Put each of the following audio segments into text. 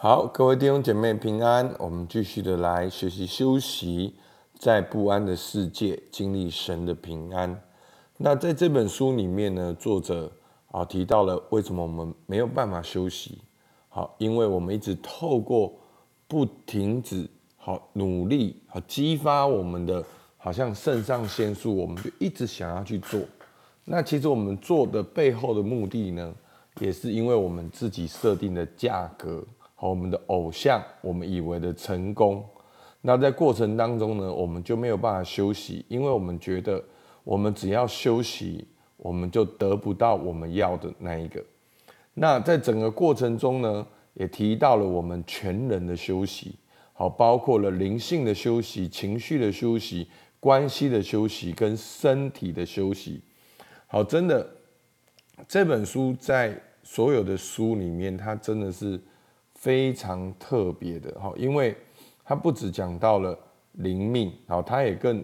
好，各位弟兄姐妹平安。我们继续的来学习休息，在不安的世界经历神的平安。那在这本书里面呢，作者啊提到了为什么我们没有办法休息。好，因为我们一直透过不停止好努力，好激发我们的好像肾上腺素，我们就一直想要去做。那其实我们做的背后的目的呢，也是因为我们自己设定的价格。和我们的偶像，我们以为的成功，那在过程当中呢，我们就没有办法休息，因为我们觉得我们只要休息，我们就得不到我们要的那一个。那在整个过程中呢，也提到了我们全人的休息，好，包括了灵性的休息、情绪的休息、关系的休息跟身体的休息。好，真的这本书在所有的书里面，它真的是。非常特别的哈，因为它不只讲到了灵命，好，它也更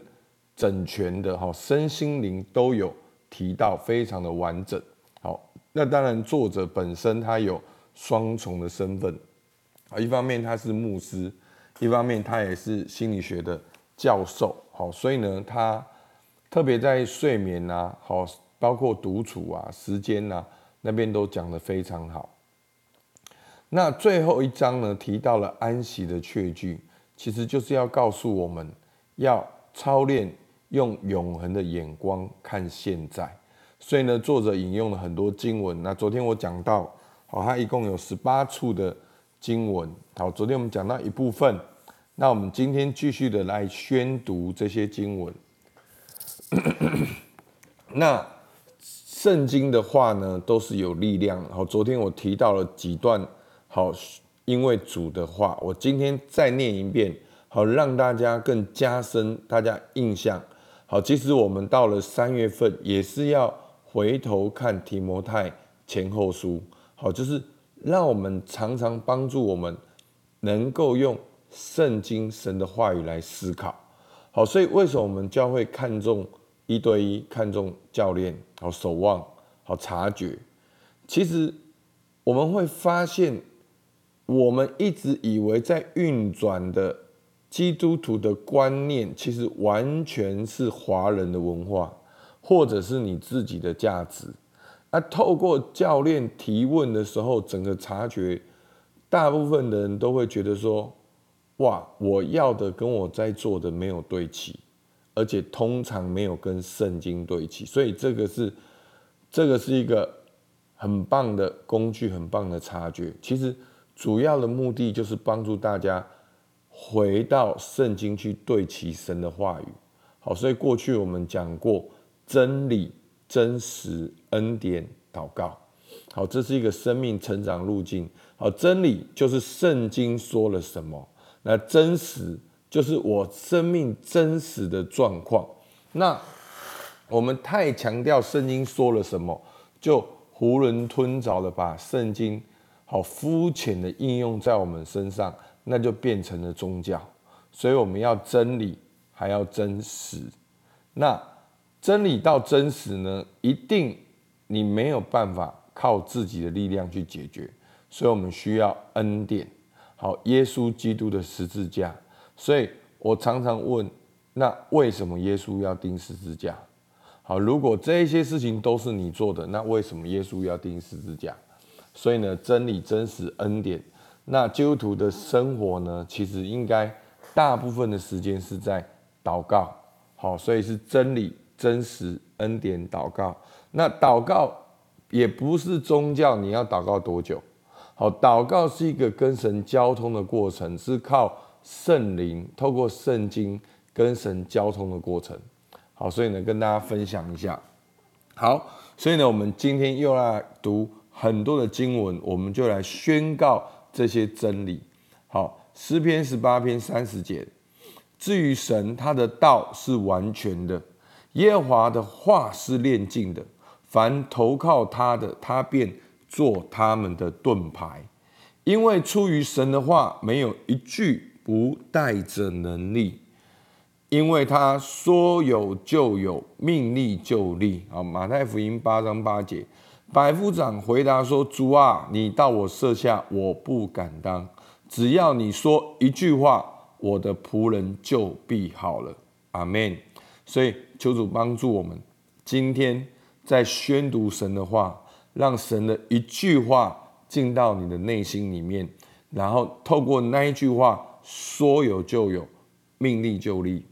整全的哈，身心灵都有提到，非常的完整。好，那当然作者本身他有双重的身份啊，一方面他是牧师，一方面他也是心理学的教授。好，所以呢，他特别在睡眠啊，好，包括独处啊、时间啊那边都讲得非常好。那最后一章呢，提到了安息的确据，其实就是要告诉我们要操练用永恒的眼光看现在。所以呢，作者引用了很多经文。那昨天我讲到，好，它一共有十八处的经文。好，昨天我们讲到一部分，那我们今天继续的来宣读这些经文。那圣经的话呢，都是有力量。好，昨天我提到了几段。好，因为主的话，我今天再念一遍，好让大家更加深大家印象。好，其实我们到了三月份，也是要回头看提摩太前后书。好，就是让我们常常帮助我们能够用圣经神的话语来思考。好，所以为什么我们教会看重一对一，看重教练，好守望，好察觉？其实我们会发现。我们一直以为在运转的基督徒的观念，其实完全是华人的文化，或者是你自己的价值。那透过教练提问的时候，整个察觉，大部分的人都会觉得说：哇，我要的跟我在做的没有对齐，而且通常没有跟圣经对齐。所以这个是，这个是一个很棒的工具，很棒的察觉。其实。主要的目的就是帮助大家回到圣经去对齐神的话语。好，所以过去我们讲过真理、真实、恩典、祷告。好，这是一个生命成长路径。好，真理就是圣经说了什么，那真实就是我生命真实的状况。那我们太强调圣经说了什么，就囫囵吞枣的把圣经。好肤浅的应用在我们身上，那就变成了宗教。所以我们要真理，还要真实。那真理到真实呢，一定你没有办法靠自己的力量去解决。所以我们需要恩典。好，耶稣基督的十字架。所以我常常问：那为什么耶稣要钉十字架？好，如果这些事情都是你做的，那为什么耶稣要钉十字架？所以呢，真理、真实、恩典。那基督徒的生活呢，其实应该大部分的时间是在祷告。好，所以是真理、真实、恩典、祷告。那祷告也不是宗教，你要祷告多久？好，祷告是一个跟神交通的过程，是靠圣灵透过圣经跟神交通的过程。好，所以呢，跟大家分享一下。好，所以呢，我们今天又要读。很多的经文，我们就来宣告这些真理。好，诗篇十八篇三十节，至于神，他的道是完全的，耶和华的话是炼净的，凡投靠他的，他便做他们的盾牌。因为出于神的话，没有一句不带着能力，因为他说有就有，命立就立。好，马太福音八章八节。百夫长回答说：“主啊，你到我舍下，我不敢当。只要你说一句话，我的仆人就必好了。”阿门。所以求主帮助我们，今天在宣读神的话，让神的一句话进到你的内心里面，然后透过那一句话说有就有，命立就立。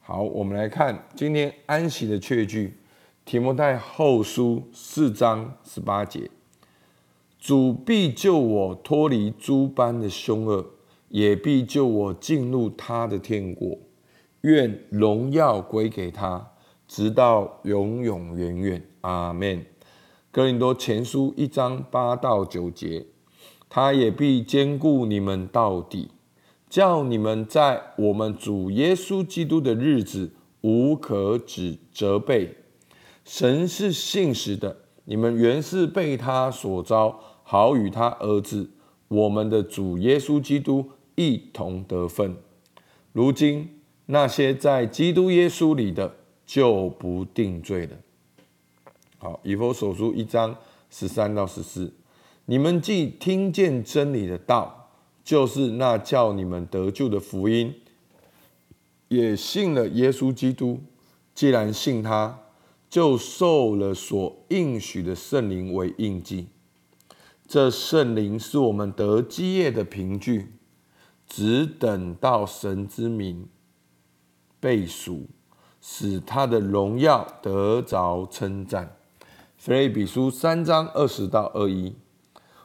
好，我们来看今天安息的确句。提摩太后书四章十八节：主必救我脱离诸般的凶恶，也必救我进入他的天国。愿荣耀归给他，直到永永远远。阿门。哥林多前书一章八到九节：他也必兼顾你们到底，叫你们在我们主耶稣基督的日子无可指责备。神是信实的，你们原是被他所招，好与他儿子我们的主耶稣基督一同得分。如今那些在基督耶稣里的，就不定罪了。好，以弗所书一章十三到十四，你们既听见真理的道，就是那叫你们得救的福音，也信了耶稣基督。既然信他。就受了所应许的圣灵为印记，这圣灵是我们得基业的凭据，只等到神之名被赎，使他的荣耀得着称赞。腓立比书三章二十到二一，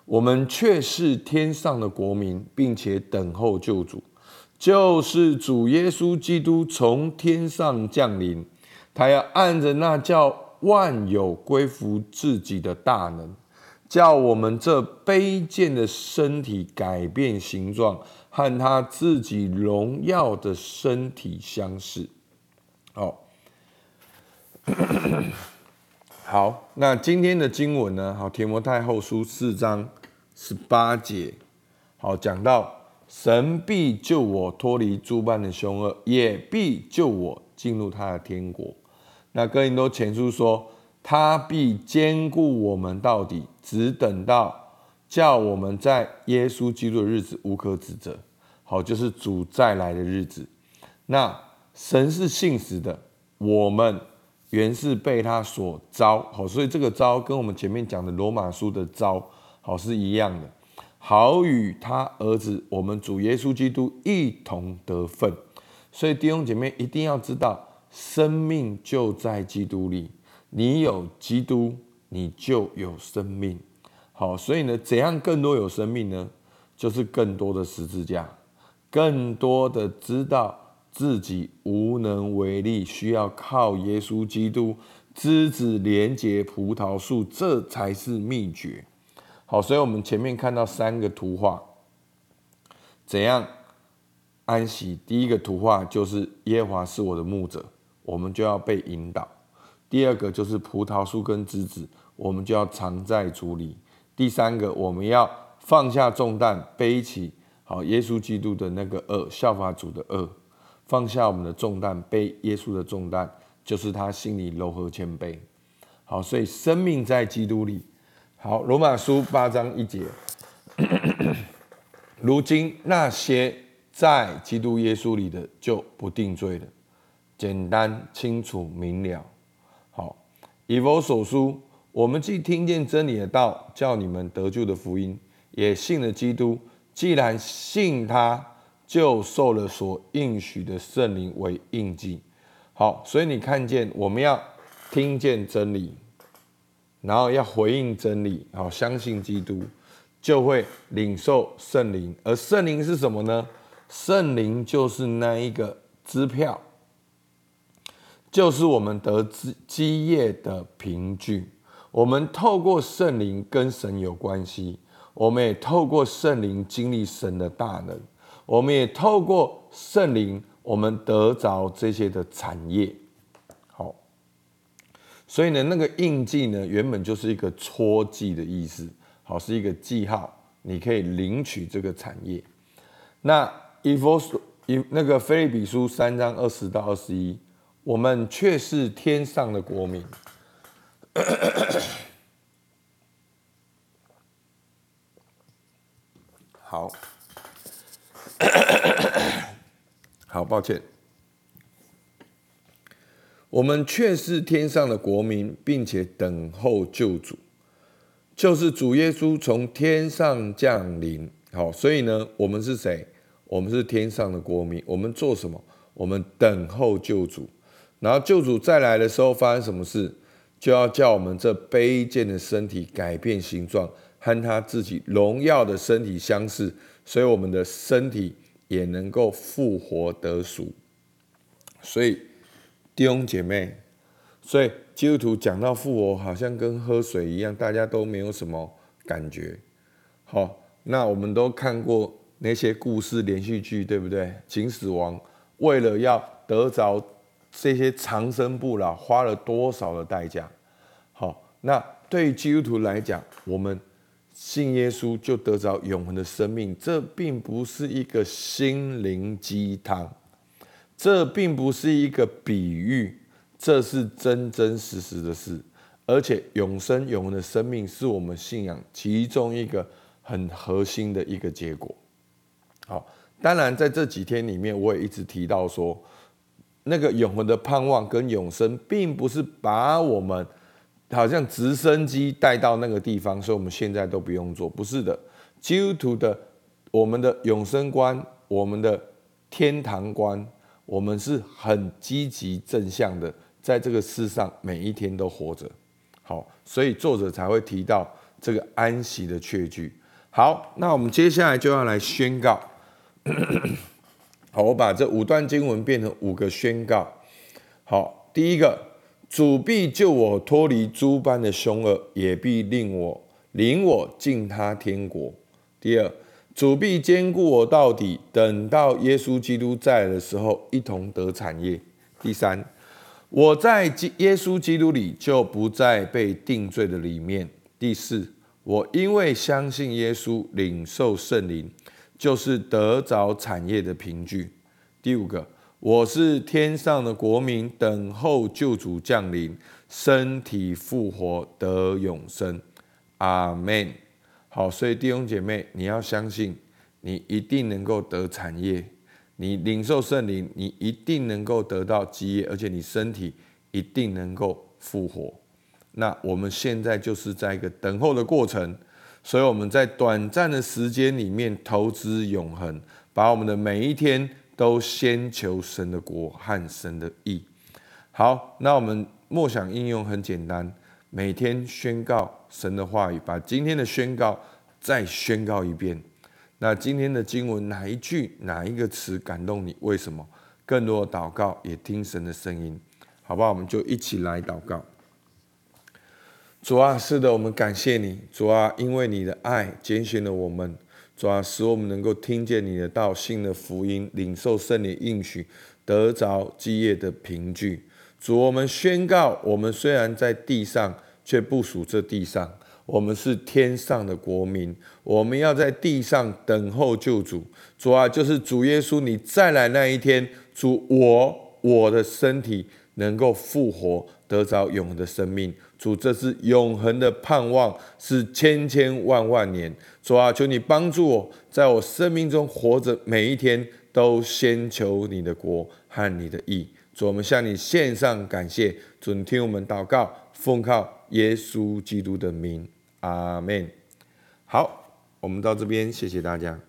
我们却是天上的国民，并且等候救主，就是主耶稣基督从天上降临。他要按着那叫万有归服自己的大能，叫我们这卑贱的身体改变形状，和他自己荣耀的身体相似。好，好，那今天的经文呢？好，天摩太后书四章十八节，好，讲到神必救我脱离诸般的凶恶，也必救我进入他的天国。那哥林多前书说，他必兼顾我们到底，只等到叫我们在耶稣基督的日子无可指责。好，就是主再来的日子。那神是信实的，我们原是被他所招。好，所以这个招跟我们前面讲的罗马书的招好是一样的。好与他儿子我们主耶稣基督一同得份。所以弟兄姐妹一定要知道。生命就在基督里，你有基督，你就有生命。好，所以呢，怎样更多有生命呢？就是更多的十字架，更多的知道自己无能为力，需要靠耶稣基督枝子连接葡萄树，这才是秘诀。好，所以我们前面看到三个图画，怎样安息？第一个图画就是耶华是我的牧者。我们就要被引导。第二个就是葡萄树跟枝子，我们就要藏在主里。第三个，我们要放下重担，背起好耶稣基督的那个恶，效法主的恶，放下我们的重担，背耶稣的重担，就是他心里柔和谦卑。好，所以生命在基督里。好，罗马书八章一节，如今那些在基督耶稣里的，就不定罪了。简单、清楚、明了。好，以佛所书，我们既听见真理的道，叫你们得救的福音，也信了基督。既然信他，就受了所应许的圣灵为印记。好，所以你看见，我们要听见真理，然后要回应真理，好，相信基督，就会领受圣灵。而圣灵是什么呢？圣灵就是那一个支票。就是我们得知基业的凭据，我们透过圣灵跟神有关系，我们也透过圣灵经历神的大能，我们也透过圣灵，我们得着这些的产业。好，所以呢，那个印记呢，原本就是一个戳记的意思，好，是一个记号，你可以领取这个产业。那以佛所以那个菲利比书三章二十到二十一。我们却是天上的国民。好。好抱歉。我们却是天上的国民并且等候救主就是主耶稣从天上降临。好所以呢我们是谁？我们是天上的国民。我们做什么？我们等候救主。然后救主再来的时候，发生什么事？就要叫我们这卑贱的身体改变形状，和他自己荣耀的身体相似，所以我们的身体也能够复活得赎。所以。弟兄姐妹，所以基督徒讲到复活，好像跟喝水一样，大家都没有什么感觉。好，那我们都看过那些故事连续剧，对不对？秦始皇为了要得着这些长生不老，花了多少的代价？好，那对于基督徒来讲，我们信耶稣就得着永恒的生命，这并不是一个心灵鸡汤。这并不是一个比喻，这是真真实实的事，而且永生永恒的生命是我们信仰其中一个很核心的一个结果。好，当然在这几天里面，我也一直提到说，那个永恒的盼望跟永生，并不是把我们好像直升机带到那个地方，所以我们现在都不用做，不是的。基督徒的我们的永生观，我们的天堂观。我们是很积极正向的，在这个世上每一天都活着，好，所以作者才会提到这个安息的确据。好，那我们接下来就要来宣告。好，我把这五段经文变成五个宣告。好，第一个，主必救我脱离诸般的凶恶，也必令我领我进他天国。第二。主必兼顾我到底，等到耶稣基督在的时候，一同得产业。第三，我在耶稣基督里就不再被定罪的里面。第四，我因为相信耶稣，领受圣灵，就是得着产业的凭据。第五个，我是天上的国民，等候救主降临，身体复活得永生。阿门。好，所以弟兄姐妹，你要相信，你一定能够得产业；你领受圣灵，你一定能够得到基业，而且你身体一定能够复活。那我们现在就是在一个等候的过程，所以我们在短暂的时间里面投资永恒，把我们的每一天都先求神的国和神的义。好，那我们默想应用很简单。每天宣告神的话语，把今天的宣告再宣告一遍。那今天的经文哪一句、哪一个词感动你？为什么？更多的祷告也听神的声音，好不好？我们就一起来祷告。主啊，是的，我们感谢你，主啊，因为你的爱拣选了我们，主啊，使我们能够听见你的道，信的福音，领受圣灵应许，得着基业的凭据。主，我们宣告，我们虽然在地上。却不属这地上，我们是天上的国民，我们要在地上等候救主。主啊，就是主耶稣，你再来那一天，主我我的身体能够复活，得着永恒的生命。主，这是永恒的盼望，是千千万万年。主啊，求你帮助我，在我生命中活着每一天，都先求你的国和你的意。主，我们向你献上感谢，准听我们祷告，奉靠。耶稣基督的名，阿门。好，我们到这边，谢谢大家。